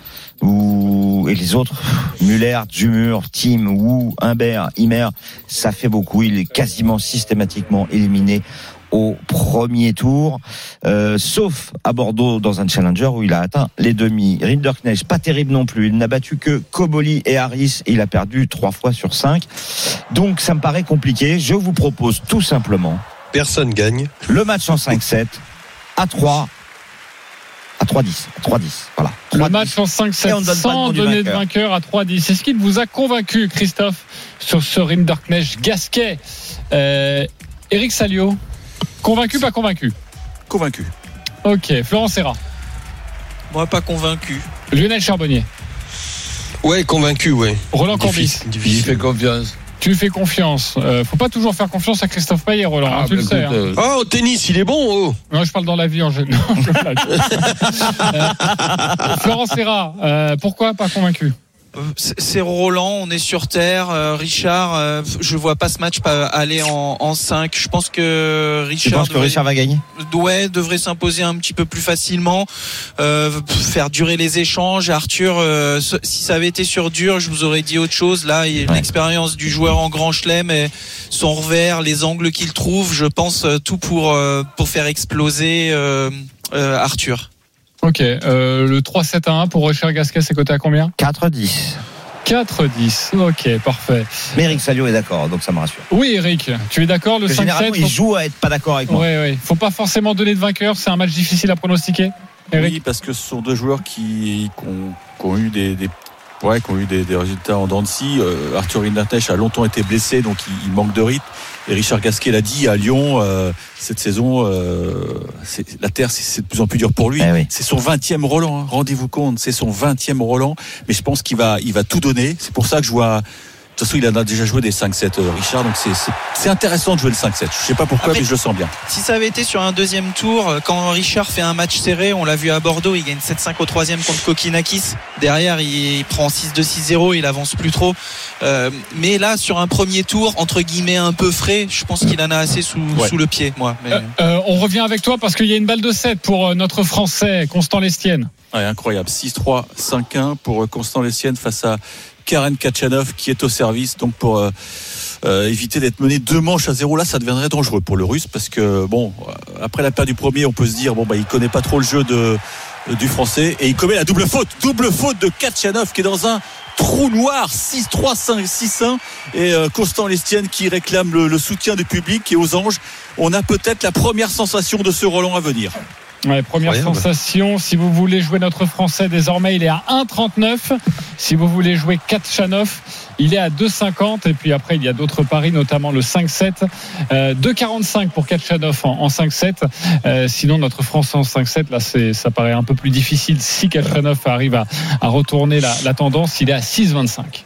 ou et les autres, Muller, Dumur, Tim, Wu, Humbert, Imer, ça fait beaucoup. Il est quasiment systématiquement éliminé au premier tour, euh, sauf à Bordeaux dans un challenger où il a atteint les demi. Rinderknecht, pas terrible non plus. Il n'a battu que Koboli et Harris et il a perdu trois fois sur cinq. Donc ça me paraît compliqué. Je vous propose tout simplement Personne gagne. le match en 5-7 à 3 à 3-10. À 3-10. Voilà. Le 3-10. match en Et on 5-7 ne donne pas le sans donner de vainqueur. vainqueur à 3-10. Est-ce qu'il vous a convaincu, Christophe, sur ce Rinderknecht Gasquet euh, Eric Salio Convaincu, pas convaincu Convaincu. Ok, Florent Serra. Moi, pas convaincu. Lionel Charbonnier. Ouais, convaincu, ouais. Roland Courbis. Difficile, Il fait confiance. Tu lui fais confiance. Euh, faut pas toujours faire confiance à Christophe Payet, Roland. hein, Ah, tu le bah, sais. hein. euh, Oh, au tennis, il est bon, oh. Non, je parle dans la vie en général. Je. Euh, Florent Serra, euh, pourquoi pas convaincu? Euh, c'est c'est Roland, on est sur terre. Euh, Richard, euh, je vois pas ce match pas aller en, en 5. Je pense que Richard, penses que devrait- Richard va gagner? Ouais, devrait s'imposer un petit peu plus facilement, euh, faire durer les échanges. Arthur, euh, si ça avait été sur dur, je vous aurais dit autre chose. Là, il y a Ouais. l'expérience du joueur en grand chelem et son revers, les angles qu'il trouve, je pense euh, tout pour euh, pour faire exploser euh, euh, Arthur. Ok, euh, le 3-7-1 pour Richard Gasquet, c'est coté à combien 4-10. 4-10. Ok, parfait. Mais Eric Salio est d'accord, donc ça me rassure. Oui, Eric, tu es d'accord Le Parce que Généralement, 5-7 il joue à être pas d'accord avec moi. Ouais, ouais. Faut pas forcément donner de vainqueur. C'est un match difficile à pronostiquer. Eric Oui, parce que ce sont deux joueurs qui, qui ont, qui ont eu des, des- ouais, qui ont eu des, des résultats en dents de scie. Euh, Arthur Rinderknecht a longtemps été blessé, donc il, il manque de rythme. Et Richard Gasquet l'a dit à Lyon, euh, cette saison, euh, la terre, c'est- c'est de plus en plus dur pour lui. Eh oui. C'est son 20e Roland, hein. rendez-vous compte, c'est son 20e Roland. Mais je pense qu'il va, il va tout donner. C'est pour ça que je vois. De toute façon, il en a déjà joué des 5-7, euh, Richard, donc c'est- intéressant de jouer le 5-7. Je sais pas pourquoi, Après- mais je le sens bien. Si ça avait été sur un deuxième tour, euh, quand Richard fait un match serré, on l'a vu à Bordeaux, il gagne 7-5 au troisième contre Kokinakis. Derrière, il prend 6-2, 6-0, il avance plus trop. Euh, mais là, sur un premier tour, entre guillemets un peu frais, je pense qu'il en a assez sous, Ouais. sous le pied, moi. Mais- Euh, euh, on revient avec toi parce qu'il y a une balle de 7 pour notre Français, Constant Lestienne. Ouais, incroyable. 6-3, 5-1 pour Constant Lessienne face à Karen Kachanov qui est au service. Donc pour euh, euh, éviter d'être mené deux manches à zéro, là ça deviendrait dangereux pour le Russe parce que bon, euh, après la perte du premier, on peut se dire bon bah il connaît pas trop le jeu du français et il commet la double faute, double faute de Kachanov qui est dans un trou noir 6-3 5 6-1 et euh, Constant Lestienne qui réclame le, le soutien du public. Et aux anges on a peut-être la première sensation de ce Roland à venir Ouais, première Incroyable. sensation. Si vous voulez jouer notre Français, désormais, il est à 1,39. Si vous voulez jouer Katchanov, il est à 2,50. Et puis après, il y a d'autres paris, notamment le 5-7. Euh, 2,45 pour Katchanov en, en 5-7. Euh, sinon, notre Français en 5-7, là, ça paraît un peu plus difficile. Si Katchanov arrive à, à retourner la, la tendance, il est à 6,25.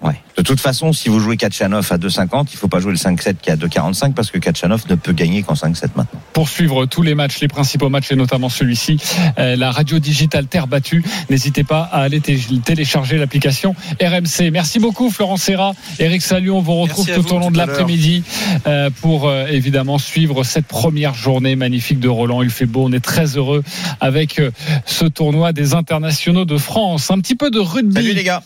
Ouais. De toute façon, si vous jouez Kachanov à 2,50, il faut pas jouer le 5-7 qui est à 2,45 parce que Kachanov ne peut gagner qu'en 5-7 maintenant. pour suivre tous les matchs, les principaux matchs et notamment celui-ci, euh, la radio digitale Terre battue. N'hésitez pas à aller té- télécharger l'application RMC. Merci beaucoup Florent Serra, Eric Salion. On vous retrouve tout vous, au long tout de l'après-midi euh, pour euh, évidemment suivre cette première journée magnifique de Roland. Il fait beau, on est très heureux avec euh, ce tournoi des internationaux de France. Un petit peu de rugby. Salut les gars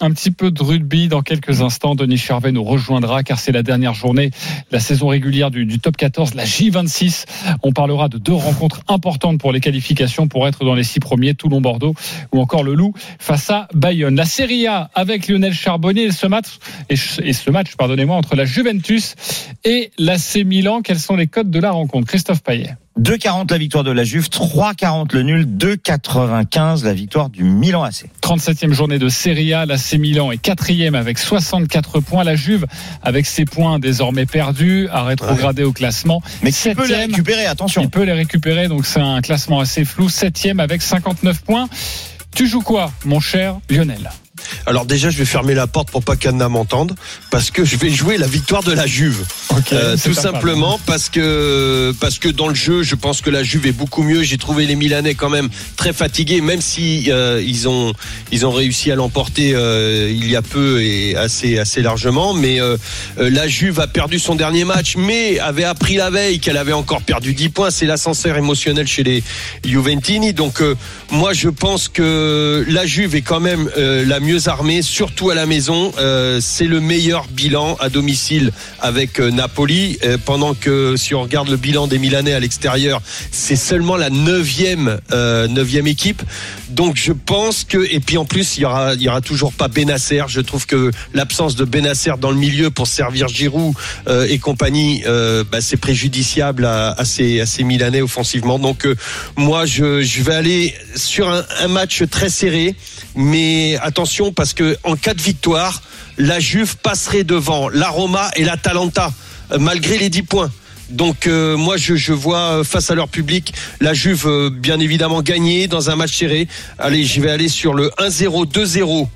Un petit peu de rugby dans quelques instants. Denis Charvet nous rejoindra car c'est la dernière journée, la saison régulière du, top 14, la J26. On parlera de deux rencontres importantes pour les qualifications pour être dans les six premiers, Toulon-Bordeaux ou encore le Loup face à Bayonne. La Serie A avec Lionel Charbonnier et ce match, et, et ce match, pardonnez-moi, entre la Juventus et l'AC Milan. Quels sont les codes de la rencontre? Christophe Payet. 2,40 la victoire de la Juve, 3,40 le nul, 2,95 la victoire du Milan AC. 37e journée de Serie A, l'AC Milan est quatrième avec 64 points. La Juve, avec ses points désormais perdus, a rétrogradé au classement. Mais qui peut les récupérer, attention. Il peut les récupérer, donc c'est un classement assez flou. Septième avec 59 points. Tu joues quoi, mon cher Lionel? Alors déjà, je vais fermer la porte pour pas qu'Anna m'entende, parce que je vais jouer la victoire de la Juve. Ok, Euh, tout simplement parce que parce que dans le jeu, je pense que la Juve est beaucoup mieux. J'ai trouvé les Milanais quand même très fatigués, même si euh, ils ont ils ont réussi à l'emporter euh, il y a peu et assez assez largement. Mais euh, euh, la Juve a perdu son dernier match, mais avait appris la veille qu'elle avait encore perdu 10 points. C'est l'ascenseur émotionnel chez les Juventini. Donc euh, moi, je pense que la Juve est quand même euh, la mieux armée, surtout à la maison. Euh, c'est le meilleur bilan à domicile avec euh, Napoli, euh, pendant que si on regarde le bilan des Milanais à l'extérieur, c'est seulement la neuvième neuvième équipe. Donc je pense que et puis en plus il y aura il y aura toujours pas Benasser. Je trouve que l'absence de Benasser dans le milieu pour servir Giroud et compagnie, bah, c'est préjudiciable à, ces à ces Milanais offensivement. Donc moi je je vais aller sur un match très serré, mais attention parce que en cas de victoire, la Juve passerait devant la Roma et la Talenta euh, malgré les 10 points. Donc euh, moi je, vois euh, face à leur public la Juve bien évidemment gagner dans un match serré. Allez, je vais aller sur le 1-0, 2-0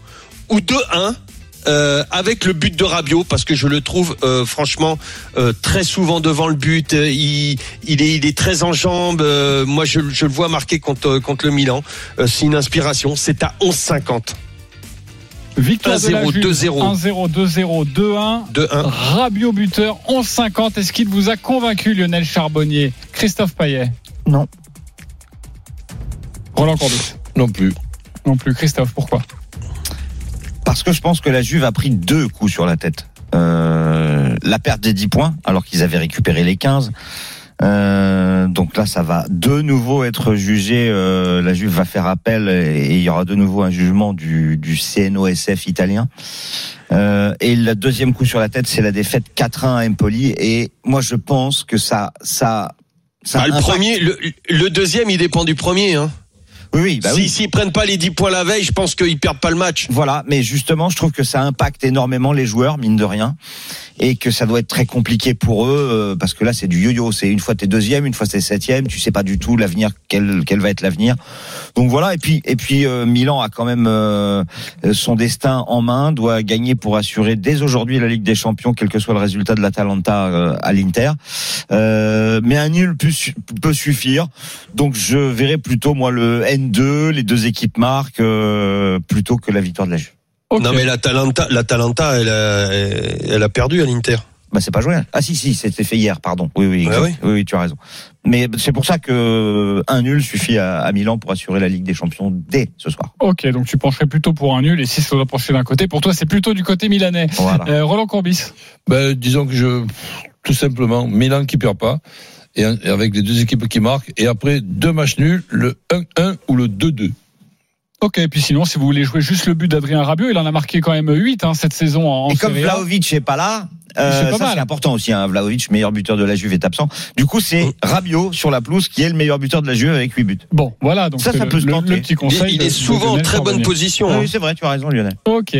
ou 2-1 euh, avec le but de Rabiot parce que je le trouve franchement très souvent devant le but. Il, est, très en jambes. Moi je, le vois marquer contre, contre le Milan. C'est une inspiration. C'est à 11,50. Victoire de la 1-0, Juve. 2-0. 1-0, 2-0, 2-1. 2-1. Rabiot buteur, 11-50. Est-ce qu'il vous a convaincu, Lionel Charbonnier? Christophe Payet? Non. Roland Courbis Non plus. Non plus. Christophe, pourquoi? Parce que je pense que la Juve a pris deux coups sur la tête. Euh, la perte des 10 points, alors qu'ils avaient récupéré les 15. Euh, donc là, ça va de nouveau être jugé. euh, la Juve va faire appel et, et il y aura de nouveau un jugement du, du CNOSF italien. Euh, et le deuxième coup sur la tête, c'est la défaite 4-1 à Empoli. Et moi, je pense que ça, ça, ça Ah, le premier, le, le deuxième, il dépend du premier. Hein. Oui, oui, bah oui. S'ils prennent pas les 10 points la veille, je pense qu'ils perdent pas le match. Voilà, mais justement, je trouve que ça impacte énormément les joueurs, mine de rien, et que ça doit être très compliqué pour eux, euh, parce que là, c'est du yo-yo. C'est une fois t'es deuxième, une fois t'es septième, tu sais pas du tout l'avenir, quel, quel va être l'avenir. Donc voilà, et puis, et puis euh, Milan a quand même euh, son destin en main, doit gagner pour assurer dès aujourd'hui la Ligue des Champions, quel que soit le résultat de l'Atalanta euh, à l'Inter. Euh, mais un nul peut, peut suffire. Donc je verrai plutôt moi le N2, les deux équipes marquent euh, plutôt que la victoire de la Juve. Non mais l'Atalanta, l'Atalanta, elle a, elle a perdu à l'Inter. Bah c'est pas joué. Ah si si, c'était fait hier, pardon. Oui oui, Ah oui oui, tu as raison. Mais c'est pour ça que un nul suffit à, à Milan pour assurer la Ligue des Champions dès ce soir. Ok, donc tu pencherais plutôt pour un nul, et si ça doit pencher d'un côté, pour toi, c'est plutôt du côté milanais. Voilà. Euh, Roland Courbis Ben, disons que je, tout simplement, Milan qui perd pas, et, et avec les deux équipes qui marquent, et après deux matchs nuls, le 1-1 ou le 2-2. Ok, et puis sinon, si vous voulez jouer juste le but d'Adrien Rabiot, il en a marqué quand même 8 hein, cette saison en, Et comme. Vlaovic est pas là, euh, pas ça mal. c'est important aussi. Hein. Vlaovic, meilleur buteur de la Juve, est absent. Du coup, c'est Rabiot sur la pelouse qui est le meilleur buteur de la Juve avec 8 buts. Bon, voilà, donc Ça, ça le, peut se le- tenter. le petit Il, conseil. il de- est de souvent en très bonne position. Hein. oui, c'est vrai, tu as raison, Lionel. Ok.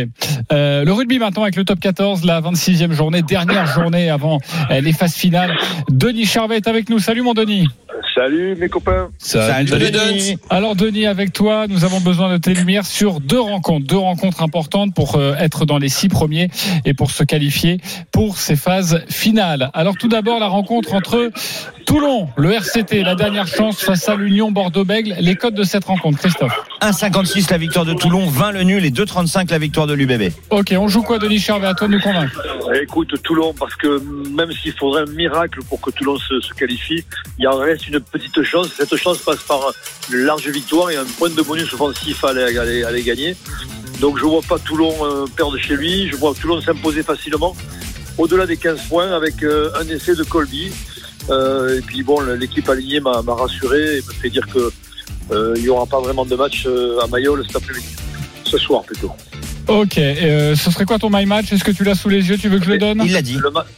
Euh, le rugby maintenant avec le top 14, la 26e journée, dernière journée avant euh, les phases finales. Denis Charvet est avec nous. Salut mon Denis. Salut mes copains. Salut, Salut, Denis. Alors Denis, avec toi, nous avons besoin de tes lumières sur deux rencontres, deux rencontres importantes pour euh, être dans les six premiers et pour se qualifier pour ces phases finales. Alors tout d'abord la rencontre entre Toulon, le RCT, la dernière chance face à l'Union Bordeaux-Bègles. Les codes de cette rencontre, Christophe. 1,56 la victoire de Toulon, 20 le nul et 2,35 la victoire de l'UBB. Ok, on joue quoi Denis Charvet À toi de nous convaincre. Écoute, Toulon, parce que même s'il faudrait un miracle pour que Toulon se, se qualifie, il en reste une petite chance. Cette chance passe par une large victoire et un point de bonus offensif à aller, à aller- à aller gagner. Donc je vois pas Toulon euh, perdre chez lui. Je vois Toulon s'imposer facilement au-delà des 15 points avec euh, un essai de Colby. Euh, et puis bon, l'équipe alignée m'a m'a rassuré et me fait dire que euh, il y aura pas vraiment de match euh, à Mayol cet après-midi. Ce soir plutôt. Ok, euh, ce serait quoi ton my match? Est-ce que tu l'as sous les yeux? Tu veux que je le donne? Il l'a dit.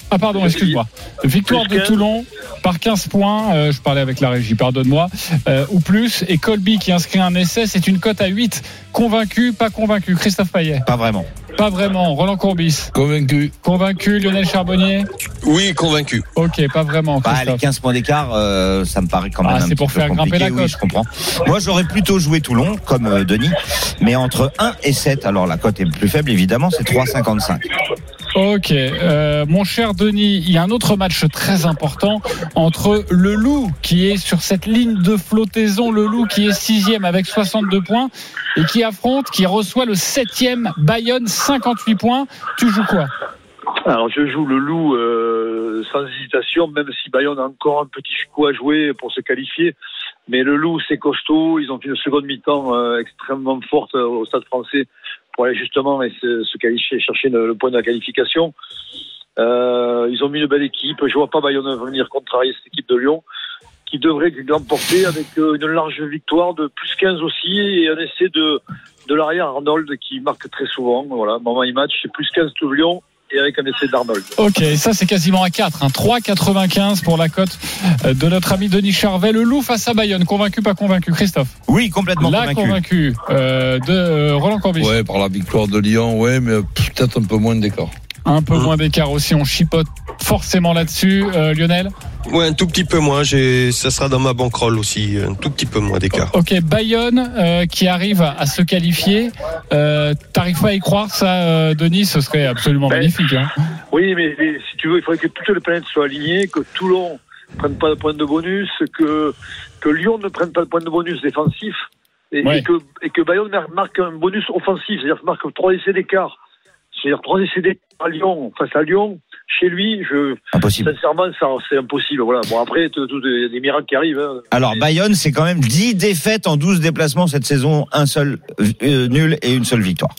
Ah pardon, excuse-moi. Victoire de 15. Toulon par 15 points, euh, je parlais avec la régie, pardonne-moi, euh, ou plus. Et Colby qui inscrit un essai, c'est une cote à 8. Convaincu, pas convaincu Christophe Payet? Pas vraiment. Pas vraiment. Roland Courbis convaincu. Convaincu Lionel Charbonnier Oui, convaincu. Ok, pas vraiment Bah, les Christophe. 15 points d'écart, euh, ça me paraît quand même Ah, un c'est pour peu faire grimper compliqué. la cote. Oui, je comprends. Moi, j'aurais plutôt joué Toulon, comme euh, Denis, mais entre 1 et 7. Alors, la cote est plus faible, évidemment, c'est 3,55. Ok, euh, mon cher Denis, il y a un autre match très important entre le Loup qui est sur cette ligne de flottaison, le Loup qui est sixième avec 62 points et qui affronte, qui reçoit le septième Bayonne 58 points. Tu joues quoi? Alors je joue le loup euh, sans hésitation, même si Bayonne a encore un petit coup à jouer pour se qualifier. Mais le loup, c'est costaud. Ils ont une seconde mi-temps euh, extrêmement forte au Stade français pour aller justement et se, qualifier, chercher le, point de la qualification. Euh, ils ont mis une belle équipe. Je vois pas Bayonne venir contrarier cette équipe de Lyon qui devrait l'emporter avec euh, une large victoire de plus 15 aussi et un essai de, de l'arrière Arnold qui marque très souvent. Voilà, moment il match, c'est plus 15 tout Lyon et avec un essai d'Arnold. Ok, ça c'est quasiment à 4, hein. 3,95 pour la cote de notre ami Denis Charvet. Le Loup face à Bayonne, convaincu, pas convaincu Christophe? Oui, complètement Là, convaincu. convaincu euh, de euh, Roland Corbis. Ouais, par la victoire de Lyon, ouais, mais peut-être un peu moins d'écart. Un peu moins d'écart aussi, on chipote forcément là-dessus. Euh, Lionel? Ouais, un tout petit peu moins. J'ai, ça sera dans ma banquerolle aussi, un tout petit peu moins d'écart. Ok, Bayonne euh, qui arrive à, se qualifier. Euh, T'arrives pas à y croire, ça, euh, Denis Ce serait absolument Ben, magnifique. Hein. Oui, mais, mais si tu veux, il faudrait que toutes les planètes soient alignées, que Toulon ne prenne pas de point de bonus, que, que Lyon ne prenne pas de point de bonus défensif. et, Ouais. et que, et que Bayonne mar- marque un bonus offensif, c'est-à-dire marque trois essais d'écart. C'est-à-dire trois essais d'écart à Lyon, face à Lyon, chez lui, je, Impossible. sincèrement, c'est impossible. Voilà. Bon, après, il y a des miracles qui arrivent. hein. Alors Bayonne, c'est quand même 10 défaites en 12 déplacements cette saison, un seul euh, nul et une seule victoire.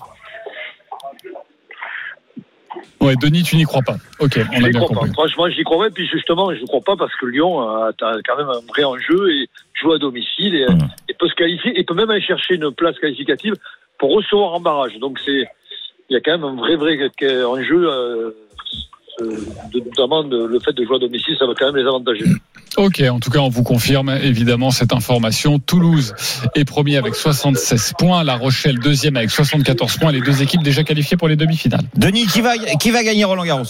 Ouais, Denis, tu n'y crois pas. Ok, on Je a n'y bien crois compris. pas. Franchement, j'y crois pas. Puis justement, je ne crois pas parce que Lyon a, a quand même un vrai enjeu et joue à domicile et, Mhm. et peut se qualifier et peut même aller chercher une place qualificative pour recevoir en barrage. Donc c'est, il y a quand même un vrai vrai enjeu. De- notamment de- le fait de jouer à domicile, ça va quand même les avantager. Ok, en tout cas, on vous confirme évidemment cette information. Toulouse est premier avec 76 points, La Rochelle deuxième avec 74 points, les deux équipes déjà qualifiées pour les demi-finales. Denis, qui va, qui va gagner Roland Garros?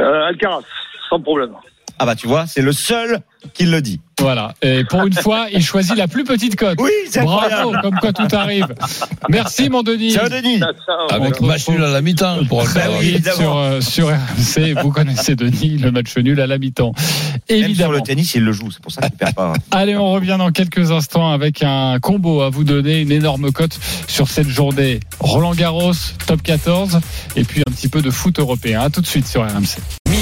Euh, Alcaraz, sans problème. Ah bah tu vois, c'est le seul qui le dit. Voilà. Et pour une fois, il choisit la plus petite cote. Oui, c'est Bravo, incroyable. comme quoi tout arrive. Merci mon Denis. Ciao Denis. Avec match nul à la mi-temps pour Bah oui, évidemment. sur, euh, sur RMC, vous connaissez Denis, le match nul à la mi-temps. Même sur Évidemment. le tennis, il le joue, c'est pour ça qu'il perd pas. Allez, on revient dans quelques instants avec un combo à vous donner, une énorme cote sur cette journée. Roland Garros, top 14, et puis un petit peu de foot européen. À tout de suite sur RMC.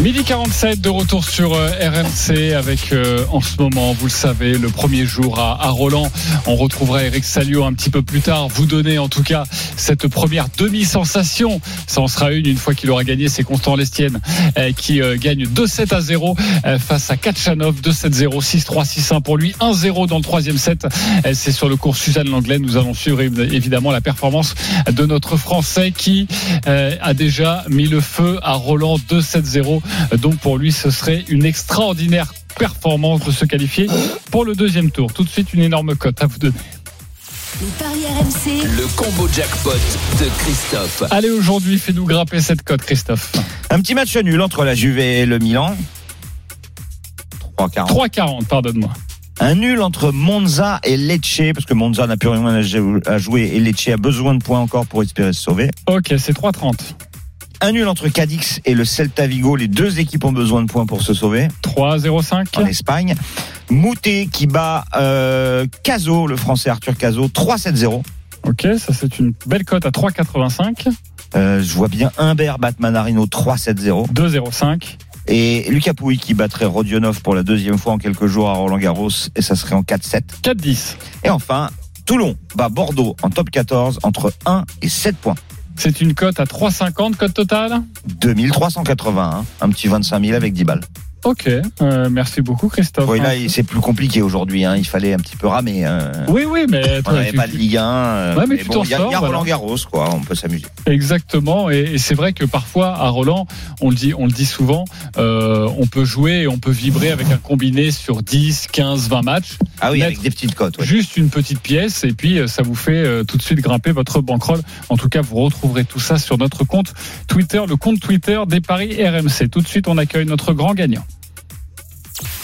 Midi 47 de retour sur euh, RMC avec euh, en ce moment, vous le savez, le premier jour à, à Roland. On retrouvera Eric Salio un petit peu plus tard. Vous donner en tout cas cette première demi-sensation. Ça en sera une une fois qu'il aura gagné. C'est Constant Lestienne euh, qui euh, gagne 2-7 à 0 euh, face à Kachanov. 2-7-0, 6-3, 6-1 pour lui. 1-0 dans le troisième set. Euh, C'est sur le cours Suzanne Langlais. Nous allons suivre évidemment la performance de notre Français qui a déjà mis le feu à Roland 2-7-0. Donc pour lui, ce serait une extraordinaire performance de se qualifier pour le deuxième tour. Tout de suite, une énorme cote à vous donner. Les paris RMC, Le combo jackpot de Christophe. Allez, aujourd'hui, fais-nous grimper cette cote, Christophe. Un petit match nul entre la Juve et le Milan. 3-40. 3,40, pardonne-moi. Un nul entre Monza et Lecce, parce que Monza n'a plus rien à jouer et Lecce a besoin de points encore pour espérer se sauver. Ok, c'est 3,30. Un nul entre Cadix et le Celta Vigo. Les deux équipes ont besoin de points pour se sauver 3,05. en Espagne. Moutet qui bat euh, Caso, le français Arthur Caso, 3-7-0. Ok, ça c'est une belle cote à 3,85. Euh, je vois bien Humbert battre Manarino 3-7-0. 2,05. Et Lucas Pouille qui battrait Rodionov pour la deuxième fois en quelques jours à Roland Garros. Et ça serait en 4-7. 4,10. Et enfin, Toulon bat Bordeaux en top 14 entre 1 et 7 points. C'est une cote à 3,50, cote totale? 2381, un petit 25 000 avec 10 balles. Ok, euh, merci beaucoup Christophe. Oui, là, c'est plus compliqué aujourd'hui. Hein. Il fallait un petit peu ramer. euh. Oui, oui, mais On n'avait tu- pas de Ligue 1. euh, Ouais, mais tu bon, t'en il y a, sors, y a. Roland Garros, quoi. On peut s'amuser. Exactement, et, et c'est vrai que parfois à Roland, on le dit, on le dit souvent, euh, on peut jouer et on peut vibrer avec un combiné sur 10, 15, 20 matchs, Ah oui, avec des petites cotes. ouais. juste une petite pièce, et puis euh, ça vous fait tout de suite grimper votre bankroll. En tout cas, vous retrouverez tout ça sur notre compte Twitter, le compte Twitter des paris RMC. Tout de suite, on accueille notre grand gagnant.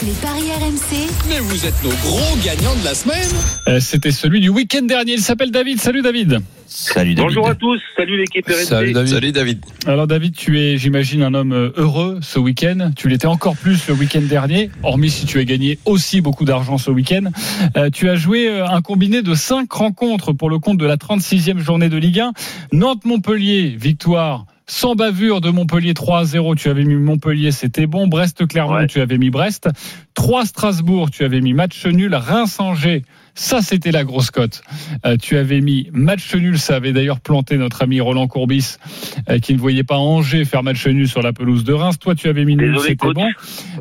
Les paris RMC, Mais vous êtes nos gros gagnants de la semaine. Euh, C'était celui du week-end dernier. Il s'appelle David. Salut David. Salut David. Bonjour à tous, salut l'équipe RMC. Salut David. Salut David. Alors David, tu es, j'imagine, un homme euh, heureux ce week-end. Tu l'étais encore plus le week-end dernier, hormis si tu as gagné aussi beaucoup d'argent ce week-end. Euh, tu as joué un combiné de cinq rencontres pour le compte de la 36e journée de Ligue 1. Nantes-Montpellier, victoire. Sans bavure de Montpellier 3 à 0, tu avais mis Montpellier, c'était bon. Brest-Clermont, Ouais. tu avais mis Brest. 3 Strasbourg, tu avais mis match nul. Reims-Angers, ça c'était la grosse cote. Euh, tu avais mis match nul, ça avait d'ailleurs planté notre ami Roland Courbis euh, qui ne voyait pas Angers faire match nul sur la pelouse de Reims. Toi, tu avais mis nul, c'était bon.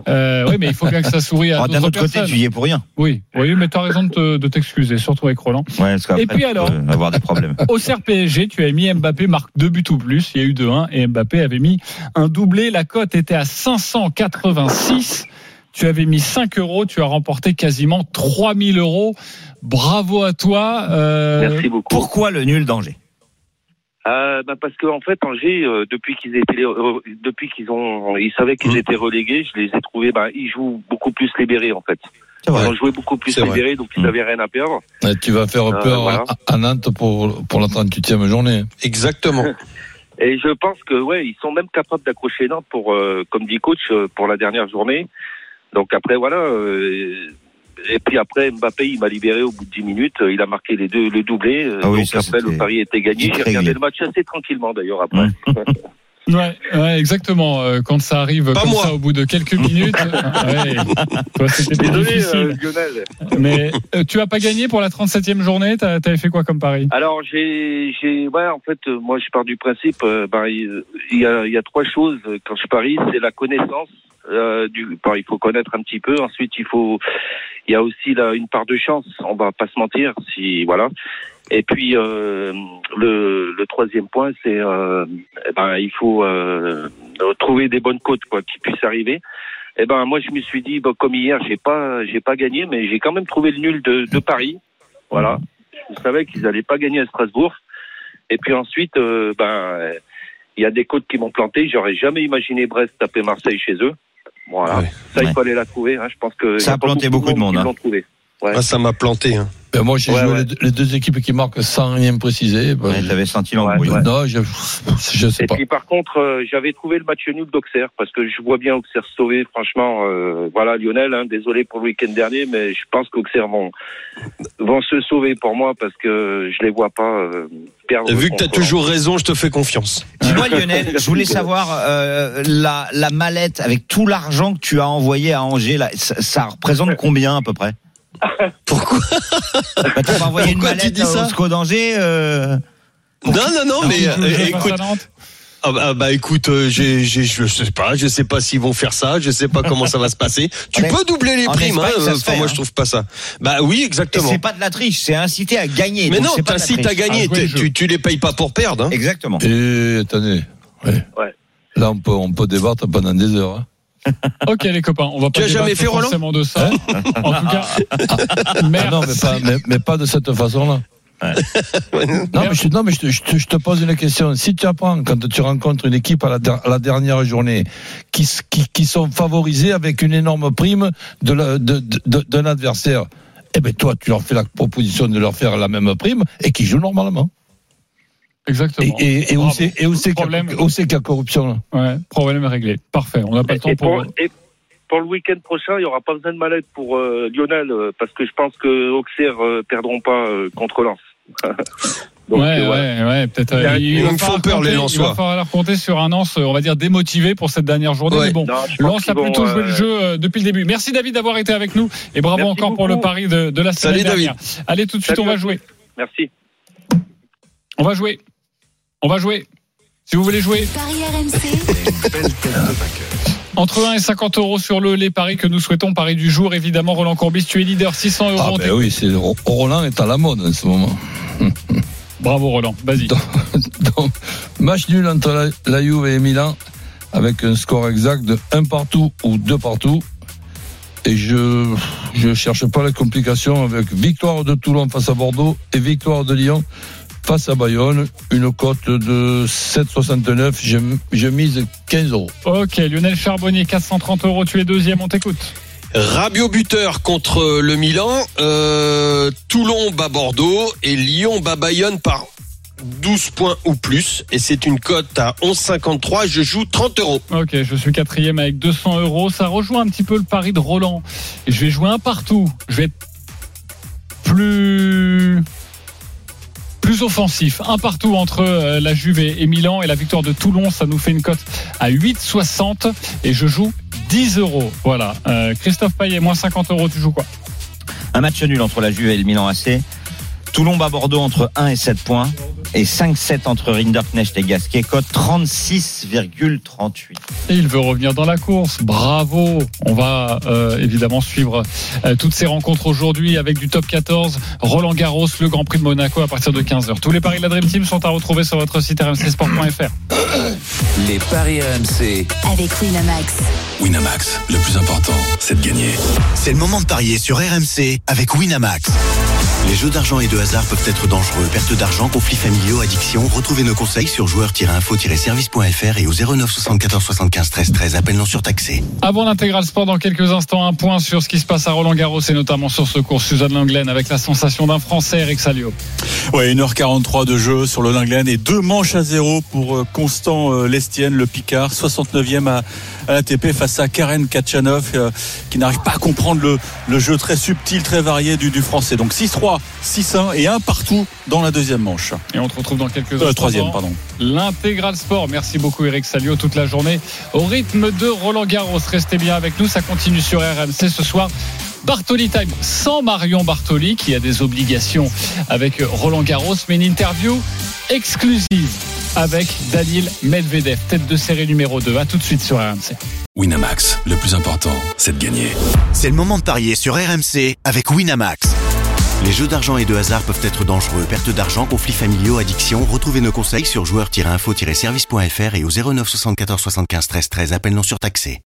Euh, oui, mais il faut bien que ça sourie à Oh, D'un autre côté, tu y es pour rien. Oui, oui, mais tu as raison de te- de t'excuser, surtout avec Roland. Ouais, parce qu'après, Et puis alors avoir des problèmes. Au CER PSG, tu as mis Mbappé marque deux buts ou plus. Il y a eu 2-1 et Mbappé avait mis un doublé. La cote était à 586. Tu avais mis 5 euros. Tu as remporté quasiment 3000 euros. Bravo à toi. Euh, Merci beaucoup. Pourquoi le nul d'Angers? Euh, bah parce qu'en fait Angers euh, depuis qu'ils étaient euh, depuis qu'ils ont ils savaient qu'ils Mmh. étaient relégués je les ai trouvés bah ils jouent beaucoup plus libérés en fait ils ont joué beaucoup plus libérés donc ils Mmh. n'avaient rien à perdre Tu vas faire Euh, peur voilà. à, à Nantes pour, pour la 38e journée. Exactement. Et je pense que ouais, ils sont même capables d'accrocher Nantes pour, euh, comme dit coach, pour la dernière journée. Donc après voilà. euh, et puis après Mbappé, il m'a libéré au bout de 10 minutes. euh, Il a marqué les deux, le doublé. euh, Ah oui, donc ça, après le pari était gagné. J'ai regardé le match assez tranquillement d'ailleurs après. Ouais, ouais, exactement. euh, Quand ça arrive Pas comme moi. ça au bout de quelques minutes, ouais, toi c'était plus Désolé difficile. euh, Lionel. Mais euh, tu as pas gagné pour la 37e journée. T'as- T'avais fait quoi comme pari? Alors j'ai, j'ai, ouais, en fait, moi je pars du principe, euh, ben, il il y a, il y a trois choses quand je parie, c'est la connaissance. Euh, il faut connaître un petit peu. Ensuite, il faut, il y a aussi une part de chance. On va pas se mentir, si voilà. Et puis euh, le, troisième point, c'est, euh, eh ben, il faut euh, trouver des bonnes côtes quoi, qui puissent arriver. Eh ben moi je me suis dit, comme hier, j'ai pas, j'ai pas gagné, mais j'ai quand même trouvé le nul de, Paris. Voilà. Je savais qu'ils n'allaient pas gagner à Strasbourg. Et puis ensuite, ben, il y a des côtes qui m'ont planté. J'aurais jamais imaginé Brest taper Marseille chez eux. Voilà. Ouais. Ça, il Ouais. fallait la trouver. Hein. Je pense que Ça a planté beaucoup de monde, hein. trouvé. Ouais. Ah, ça m'a planté. Hein. Ben, moi, j'ai Ouais, joué ouais. les deux- les deux équipes qui marquent sans rien préciser. Ben, Ouais, senti l'embrouille. ouais. Non, je, je sais Et pas. puis par contre, euh, j'avais trouvé le match nul d'Auxerre parce que je vois bien Auxerre se sauver. Franchement, euh, voilà Lionel, hein, désolé pour le week-end dernier, mais je pense qu'Auxerre vont vont se sauver pour moi parce que je les vois pas euh, perdre. Vu que t'as contre- toujours raison, je te fais confiance. Dis-moi Lionel, je voulais savoir euh, la, la mallette avec tout l'argent que tu as envoyé à Angers, là, ça, ça représente combien à peu près? Pourquoi bah, T'as pas envoyé une tu mallette dis ça SCO d'Angers euh... Non, non, non, mais Tu euh, écoute, ah bah, ah bah, écoute, euh, j'ai, j'ai, je sais pas, je sais pas s'ils vont faire ça, je sais pas comment ça va se passer. Tu En peux doubler les primes, hein, enfin, fait, moi hein. je trouve pas ça. Bah oui, Et exactement. c'est pas de la triche, c'est incité à gagner. Mais non, t'incites à gagner, tu, tu les payes pas pour perdre. Hein. Exactement. Et attendez. Ouais. Ouais. Là, on peut, on peut débattre pendant des heures. hein. Ok les copains, on va pas Tu as jamais débattre fait, Roland forcément de ça. en tout cas, Ah merci. non, mais pas, mais, mais pas de cette façon-là. Non, mais, je, non, mais je, te, je te- je te pose une question. Si tu apprends, quand tu rencontres une équipe à la, der- à la dernière journée, qui, s- qui, qui sont favorisés avec une énorme prime de la- de- de- d'un adversaire, eh ben toi, tu leur fais la proposition de leur faire la même prime et qui jouent normalement. Exactement. et, et où Bravo. c'est et où c'est qu'il y a- Problème. où c'est qu'il y a corruption là Ouais, problème réglé. Parfait. On n'a pas le temps Et pour. pour, et pour le week-end prochain, il y aura pas besoin de mallette pour euh, Lionel euh, parce que je pense que Auxerre euh, perdront pas euh, contre Lens. Donc, ouais, ouais, ouais, peut-être. euh, Ils font falloir peur, les compter- Il Lensois. va falloir compter sur un Lens, on va dire, démotivé pour cette dernière journée. Ouais. Mais bon, Non, Lens a plutôt joué euh, le jeu euh, depuis le début. Merci David d'avoir été avec nous et bravo Merci encore pour le pari de, de la semaine Salut, David. dernière. Allez, tout de suite, Salut on va jouer. Merci. On va jouer. On va jouer. Si vous voulez jouer, Paris RMC, entre 1 et 50 euros sur le les paris que nous souhaitons, pari du jour, évidemment, Roland Courbis, tu es leader, 600 euros. Ah en ben oui, c'est Roland est à la mode en ce moment. Bravo Roland, vas-y. Donc, match nul entre la, la Juve et Milan avec un score exact de 1 partout ou 2 partout. Et je je cherche pas les complications avec victoire de Toulon face à Bordeaux et victoire de Lyon face à Bayonne. Une cote de 7,69. Je, je mise 15 euros. Ok, Lionel Charbonnier, 430 euros, tu es deuxième, on t'écoute. Rabiot buteur contre le Milan, euh, Toulon bat Bordeaux et Lyon bat Bayonne par 12 points ou plus. Et c'est une cote à 11,53. Je joue 30 euros. Ok, je suis quatrième avec 200 euros. Ça rejoint un petit peu le pari de Roland. Je vais jouer un partout. Je vais être plus offensif. Un partout entre euh, la Juve et et Milan et la victoire de Toulon. Ça nous fait une cote à 8,60 et je joue 10 euros. Voilà. Euh, Christophe Payet, moins 50 euros. Tu joues quoi? Un match nul entre la Juve et le Milan AC. Toulon bat Bordeaux entre 1 et 7 points. Et 5-7 entre Rinderknecht et Gasquet. Cote 36,38. Et il veut revenir dans la course. Bravo. On va euh, évidemment suivre euh, toutes ces rencontres aujourd'hui avec du top 14, Roland Garros, le Grand Prix de Monaco à partir de 15h. Tous les paris de la Dream Team sont à retrouver sur votre site rmcsport.fr. Les paris RMC. avec Winamax. Winamax, le plus important, c'est de gagner. C'est le moment de parier sur RMC avec Winamax. Les jeux d'argent et de hasard peuvent être dangereux. Perte d'argent, conflits familiaux, addiction. Retrouvez nos conseils sur joueurs-info-service.fr et au 09 74 75 13 13. Appel non surtaxé. Avant l'intégral sport, dans quelques instants, un point sur ce qui se passe à Roland Garros et notamment sur ce cours Suzanne Langlaine avec la sensation d'un Français, Eric Salio. Ouais, 1h43 de jeu sur le Langlaine et deux manches à zéro pour euh, Constant euh, Lestienne, le Picard, 69e à, à l'ATP face à Karen Kachanov euh, qui n'arrive pas à comprendre le, le jeu très subtil, très varié du, du Français. Donc 6-3, 6-1 et un partout dans la deuxième manche. Et on te retrouve dans quelques Euh, instants. troisième, pardon. L'intégral sport. Merci beaucoup Eric Salio toute la journée au rythme de Roland Garros. Restez bien avec nous, ça continue sur RMC ce soir. Bartoli Time sans Marion Bartoli qui a des obligations avec Roland Garros, mais une interview exclusive avec Daniel Medvedev, tête de série numéro 2. A tout de suite sur RMC. Winamax, le plus important, c'est de gagner. C'est le moment de parier sur RMC avec Winamax. Les jeux d'argent et de hasard peuvent être dangereux. Perte d'argent, conflits familiaux, addiction. Retrouvez nos conseils sur joueurs-info-service.fr et au 09 74 75 13 13. Appel non surtaxé.